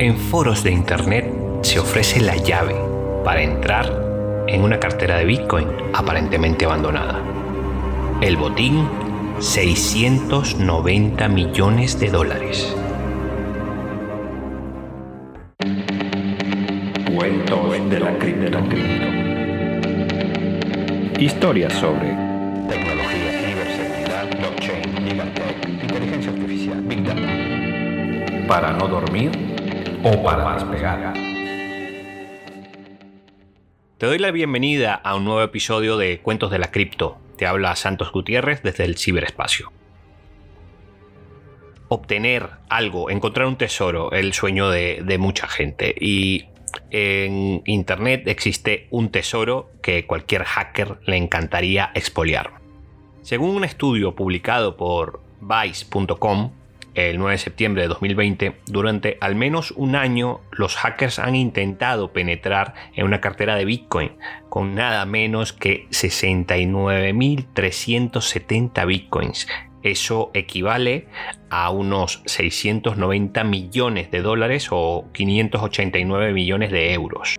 En foros de Internet se ofrece la llave para entrar en una cartera de Bitcoin aparentemente abandonada. El botín, 690 millones de dólares. Cuentos de la cripto. Historias sobre tecnología, ciberseguridad, blockchain, legal tech, inteligencia artificial, big data. para no dormir o para despegar. Te doy la bienvenida a un nuevo episodio de Cuentos de la Cripto. Te habla Santos Gutiérrez desde el ciberespacio. Obtener algo, encontrar un tesoro, el sueño de, de mucha gente. Y en Internet existe un tesoro que cualquier hacker le encantaría expoliar. Según un estudio publicado por Vice.com, el 9 de septiembre de 2020, durante al menos un año los hackers han intentado penetrar en una cartera de Bitcoin con nada menos que 69.370 Bitcoins. Eso equivale a unos 690 millones de dólares o 589 millones de euros.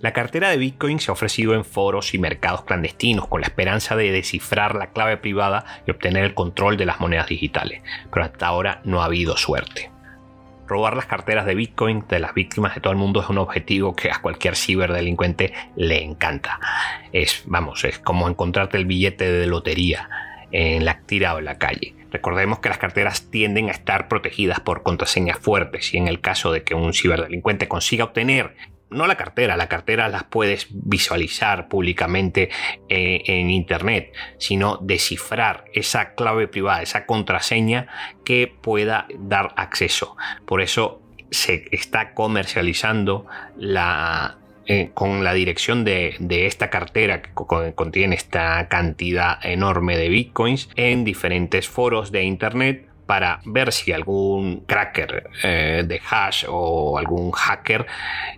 La cartera de Bitcoin se ha ofrecido en foros y mercados clandestinos con la esperanza de descifrar la clave privada y obtener el control de las monedas digitales, pero hasta ahora no ha habido suerte. Robar las carteras de Bitcoin de las víctimas de todo el mundo es un objetivo que a cualquier ciberdelincuente le encanta. Es, vamos, es como encontrarte el billete de lotería en la tira o en la calle. Recordemos que las carteras tienden a estar protegidas por contraseñas fuertes y en el caso de que un ciberdelincuente consiga obtener no la cartera, la cartera las puedes visualizar públicamente eh, en internet, sino descifrar esa clave privada, esa contraseña que pueda dar acceso. Por eso se está comercializando la, eh, con la dirección de, de esta cartera que co- contiene esta cantidad enorme de bitcoins en diferentes foros de internet para ver si algún cracker eh, de hash o algún hacker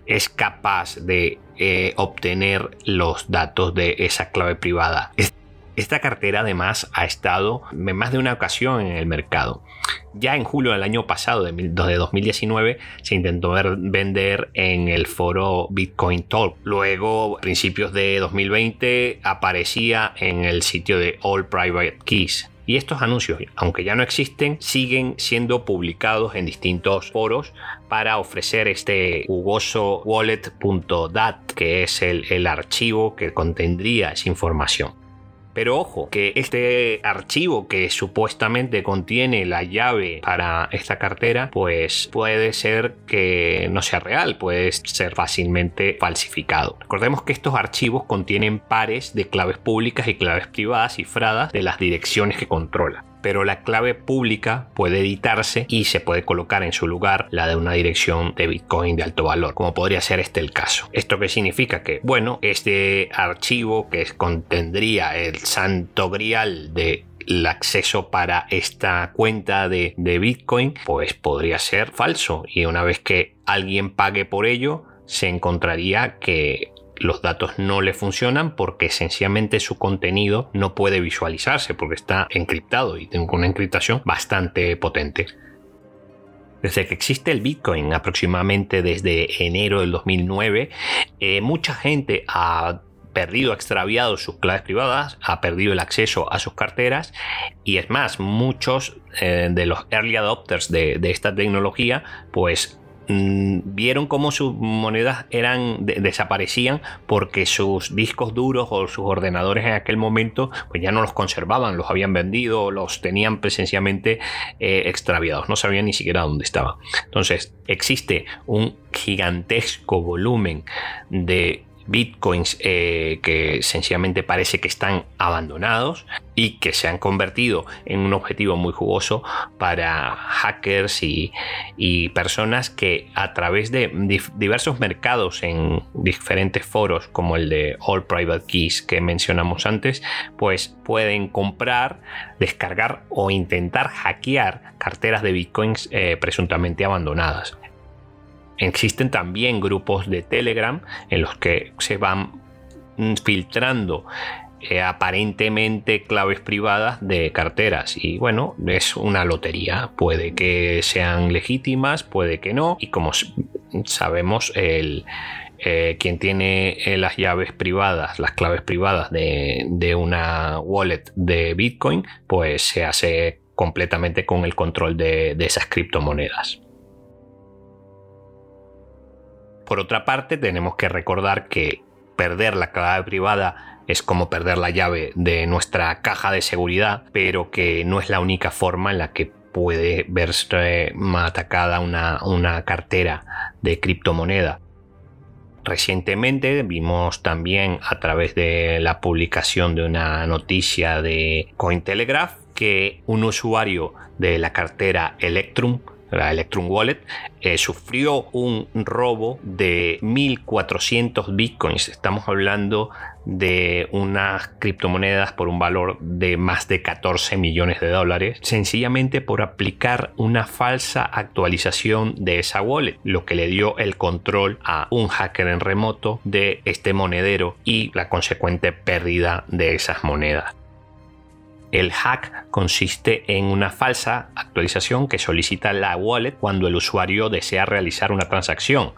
es capaz de eh, obtener los datos de esa clave privada. Es- Esta cartera además ha estado en más de una ocasión en el mercado. Ya en julio del año pasado, de mil- de 2019, se intentó vender en el foro Bitcoin Talk. Luego, a principios de 2020, aparecía en el sitio de All Private Keys. Y estos anuncios, aunque ya no existen, siguen siendo publicados en distintos foros para ofrecer este jugoso wallet.dat, que es el, el archivo que contendría esa información. Pero ojo, que este archivo que supuestamente contiene la llave para esta cartera, pues puede ser que no sea real, puede ser fácilmente falsificado. Recordemos que estos archivos contienen pares de claves públicas y claves privadas cifradas de las direcciones que controla. Pero la clave pública puede editarse y se puede colocar en su lugar la de una dirección de Bitcoin de alto valor, como podría ser este el caso. ¿Esto qué significa? Que, bueno, este archivo que contendría el santo grial de el acceso para esta cuenta de, de Bitcoin, pues podría ser falso. Y una vez que alguien pague por ello, se encontraría que los datos no le funcionan porque sencillamente su contenido no puede visualizarse porque está encriptado y tiene una encriptación bastante potente. Desde que existe el Bitcoin, aproximadamente desde enero del 2009, eh, mucha gente ha perdido, extraviado sus claves privadas, ha perdido el acceso a sus carteras y es más, muchos eh, de los early adopters de, de esta tecnología, pues vieron cómo sus monedas eran de- desaparecían porque sus discos duros o sus ordenadores en aquel momento pues ya no los conservaban, los habían vendido, los tenían presencialmente eh, extraviados, no sabían ni siquiera dónde estaban. Entonces existe un gigantesco volumen de bitcoins eh, que sencillamente parece que están abandonados y que se han convertido en un objetivo muy jugoso para hackers y, personas que a través de diversos mercados en diferentes foros como el de All Private Keys que mencionamos antes, pues pueden comprar, descargar o intentar hackear carteras de bitcoins eh, presuntamente abandonadas. Existen también grupos de Telegram en los que se van mm, filtrando eh, aparentemente claves privadas de carteras. Y bueno, es una lotería. Puede que sean legítimas, puede que no. Y como sabemos, el, eh, quien tiene eh, las llaves privadas, las claves privadas de, una wallet de Bitcoin, pues se hace completamente con el control de esas criptomonedas. Por otra parte, tenemos que recordar que perder la clave privada es como perder la llave de nuestra caja de seguridad, pero que no es la única forma en la que puede verse atacada una, una cartera de criptomoneda. Recientemente vimos también a través de la publicación de una noticia de Cointelegraph que un usuario de la cartera Electrum la Electrum Wallet, eh, sufrió un robo de 1.400 bitcoins. Estamos hablando de unas criptomonedas por un valor de más de 14 millones de dólares, sencillamente por aplicar una falsa actualización de esa wallet, lo que le dio el control a un hacker en remoto de este monedero y la consecuente pérdida de esas monedas. El hack consiste en una falsa actualización que solicita la wallet cuando el usuario desea realizar una transacción.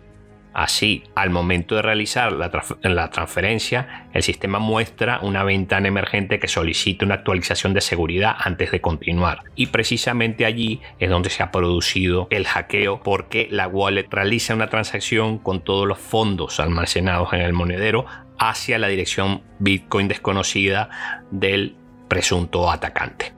Así, al momento de realizar la, transferencia, el sistema muestra una ventana emergente que solicita una actualización de seguridad antes de continuar. Y precisamente allí es donde se ha producido el hackeo porque la wallet realiza una transacción con todos los fondos almacenados en el monedero hacia la dirección Bitcoin desconocida del presunto atacante.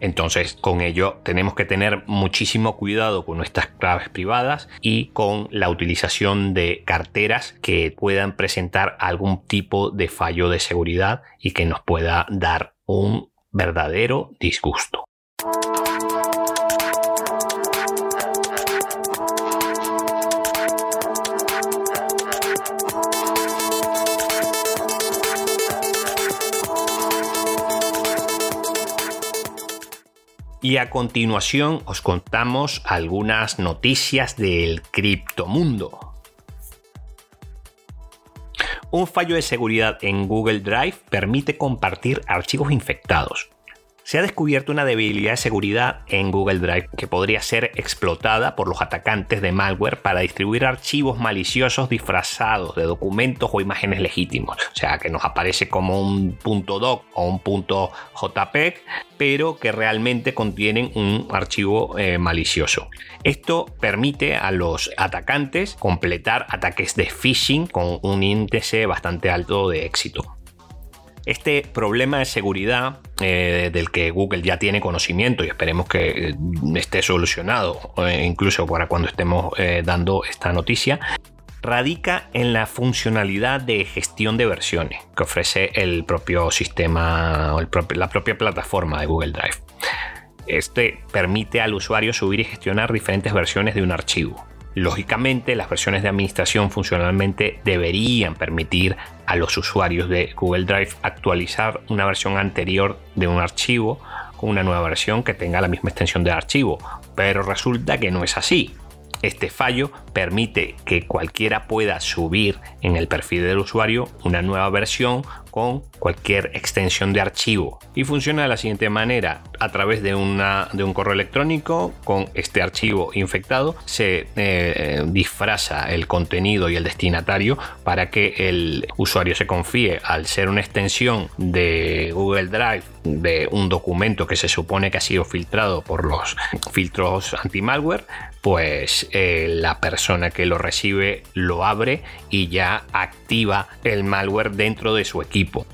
Entonces, con ello tenemos que tener muchísimo cuidado con nuestras claves privadas y con la utilización de carteras que puedan presentar algún tipo de fallo de seguridad y que nos pueda dar un verdadero disgusto. Y a continuación os contamos algunas noticias del criptomundo. Un fallo de seguridad en Google Drive permite compartir archivos infectados se ha descubierto una debilidad de seguridad en Google Drive que podría ser explotada por los atacantes de malware para distribuir archivos maliciosos disfrazados de documentos o imágenes legítimos. O sea, que nos aparece como un .doc o un .jpeg, pero que realmente contienen un archivo eh, malicioso. Esto permite a los atacantes completar ataques de phishing con un índice bastante alto de éxito. Este problema de seguridad eh, del que Google ya tiene conocimiento y esperemos que eh, esté solucionado, eh, incluso para cuando estemos dando esta noticia, radica en la funcionalidad de gestión de versiones que ofrece el propio sistema, la propia plataforma de Google Drive. Este permite al usuario subir y gestionar diferentes versiones de un archivo. Lógicamente, las versiones de administración funcionalmente deberían permitir a los usuarios de Google Drive actualizar una versión anterior de un archivo con una nueva versión que tenga la misma extensión de archivo, pero resulta que no es así. Este fallo permite que cualquiera pueda subir en el perfil del usuario una nueva versión con cualquier extensión de archivo y funciona de la siguiente manera. A través de, una, de un correo electrónico con este archivo infectado se eh, disfraza el contenido y el destinatario para que el usuario se confíe. Al ser una extensión de Google Drive de un documento que se supone que ha sido filtrado por los filtros anti-malware pues eh, la persona que lo recibe lo abre y ya activa el malware dentro de su equipo.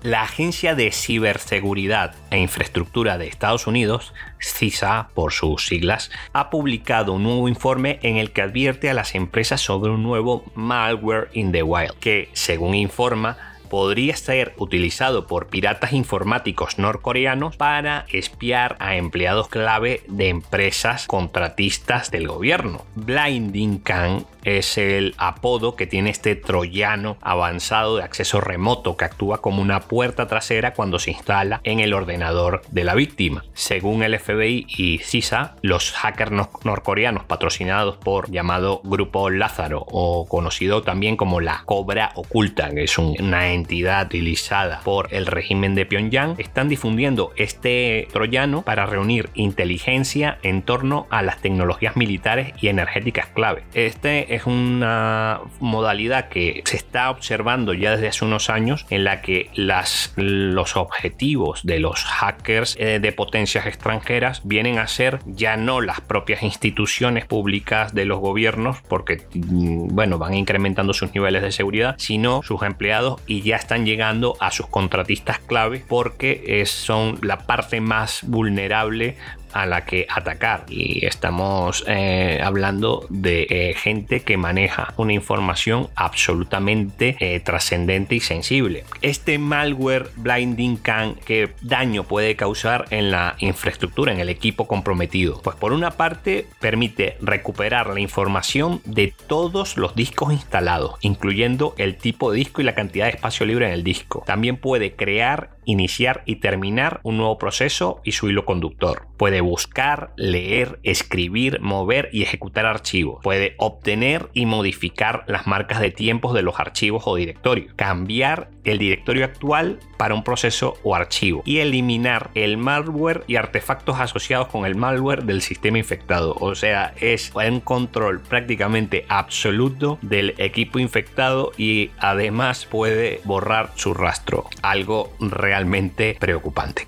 La Agencia de Ciberseguridad e Infraestructura de Estados Unidos, CISA por sus siglas, ha publicado un nuevo informe en el que advierte a las empresas sobre un nuevo malware in the wild, que, según informa, podría ser utilizado por piratas informáticos norcoreanos para espiar a empleados clave de empresas contratistas del gobierno. Blinding Can es el apodo que tiene este troyano avanzado de acceso remoto que actúa como una puerta trasera cuando se instala en el ordenador de la víctima. Según el FBI y CISA, los hackers norcoreanos patrocinados por llamado Grupo Lázaro o conocido también como la Cobra Oculta, que es una entidad utilizada por el régimen de Pyongyang, están difundiendo este troyano para reunir inteligencia en torno a las tecnologías militares y energéticas clave. Este es una modalidad que se está observando ya desde hace unos años en la que las, los objetivos de los hackers eh, de potencias extranjeras vienen a ser ya no las propias instituciones públicas de los gobiernos, porque mm, bueno, van incrementando sus niveles de seguridad, sino sus empleados y ya están llegando a sus contratistas clave porque son la parte más vulnerable a la que atacar y estamos eh, hablando de eh, gente que maneja una información absolutamente eh, trascendente y sensible. Este malware blinding can qué daño puede causar en la infraestructura, en el equipo comprometido. Pues por una parte permite recuperar la información de todos los discos instalados, incluyendo el tipo de disco y la cantidad de espacio libre en el disco. También puede crear iniciar y terminar un nuevo proceso y su hilo conductor. Puede buscar, leer, escribir, mover y ejecutar archivos. Puede obtener y modificar las marcas de tiempos de los archivos o directorios. Cambiar el directorio actual para un proceso o archivo. Y eliminar el malware y artefactos asociados con el malware del sistema infectado. O sea, es un control prácticamente absoluto del equipo infectado y además puede borrar su rastro. Algo realmente realmente preocupante.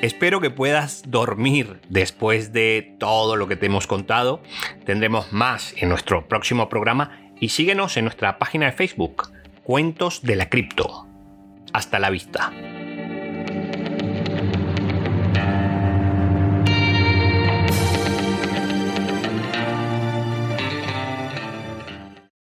Espero que puedas dormir después de todo lo que te hemos contado. Tendremos más en nuestro próximo programa y síguenos en nuestra página de Facebook, Cuentos de la Cripto. Hasta la vista.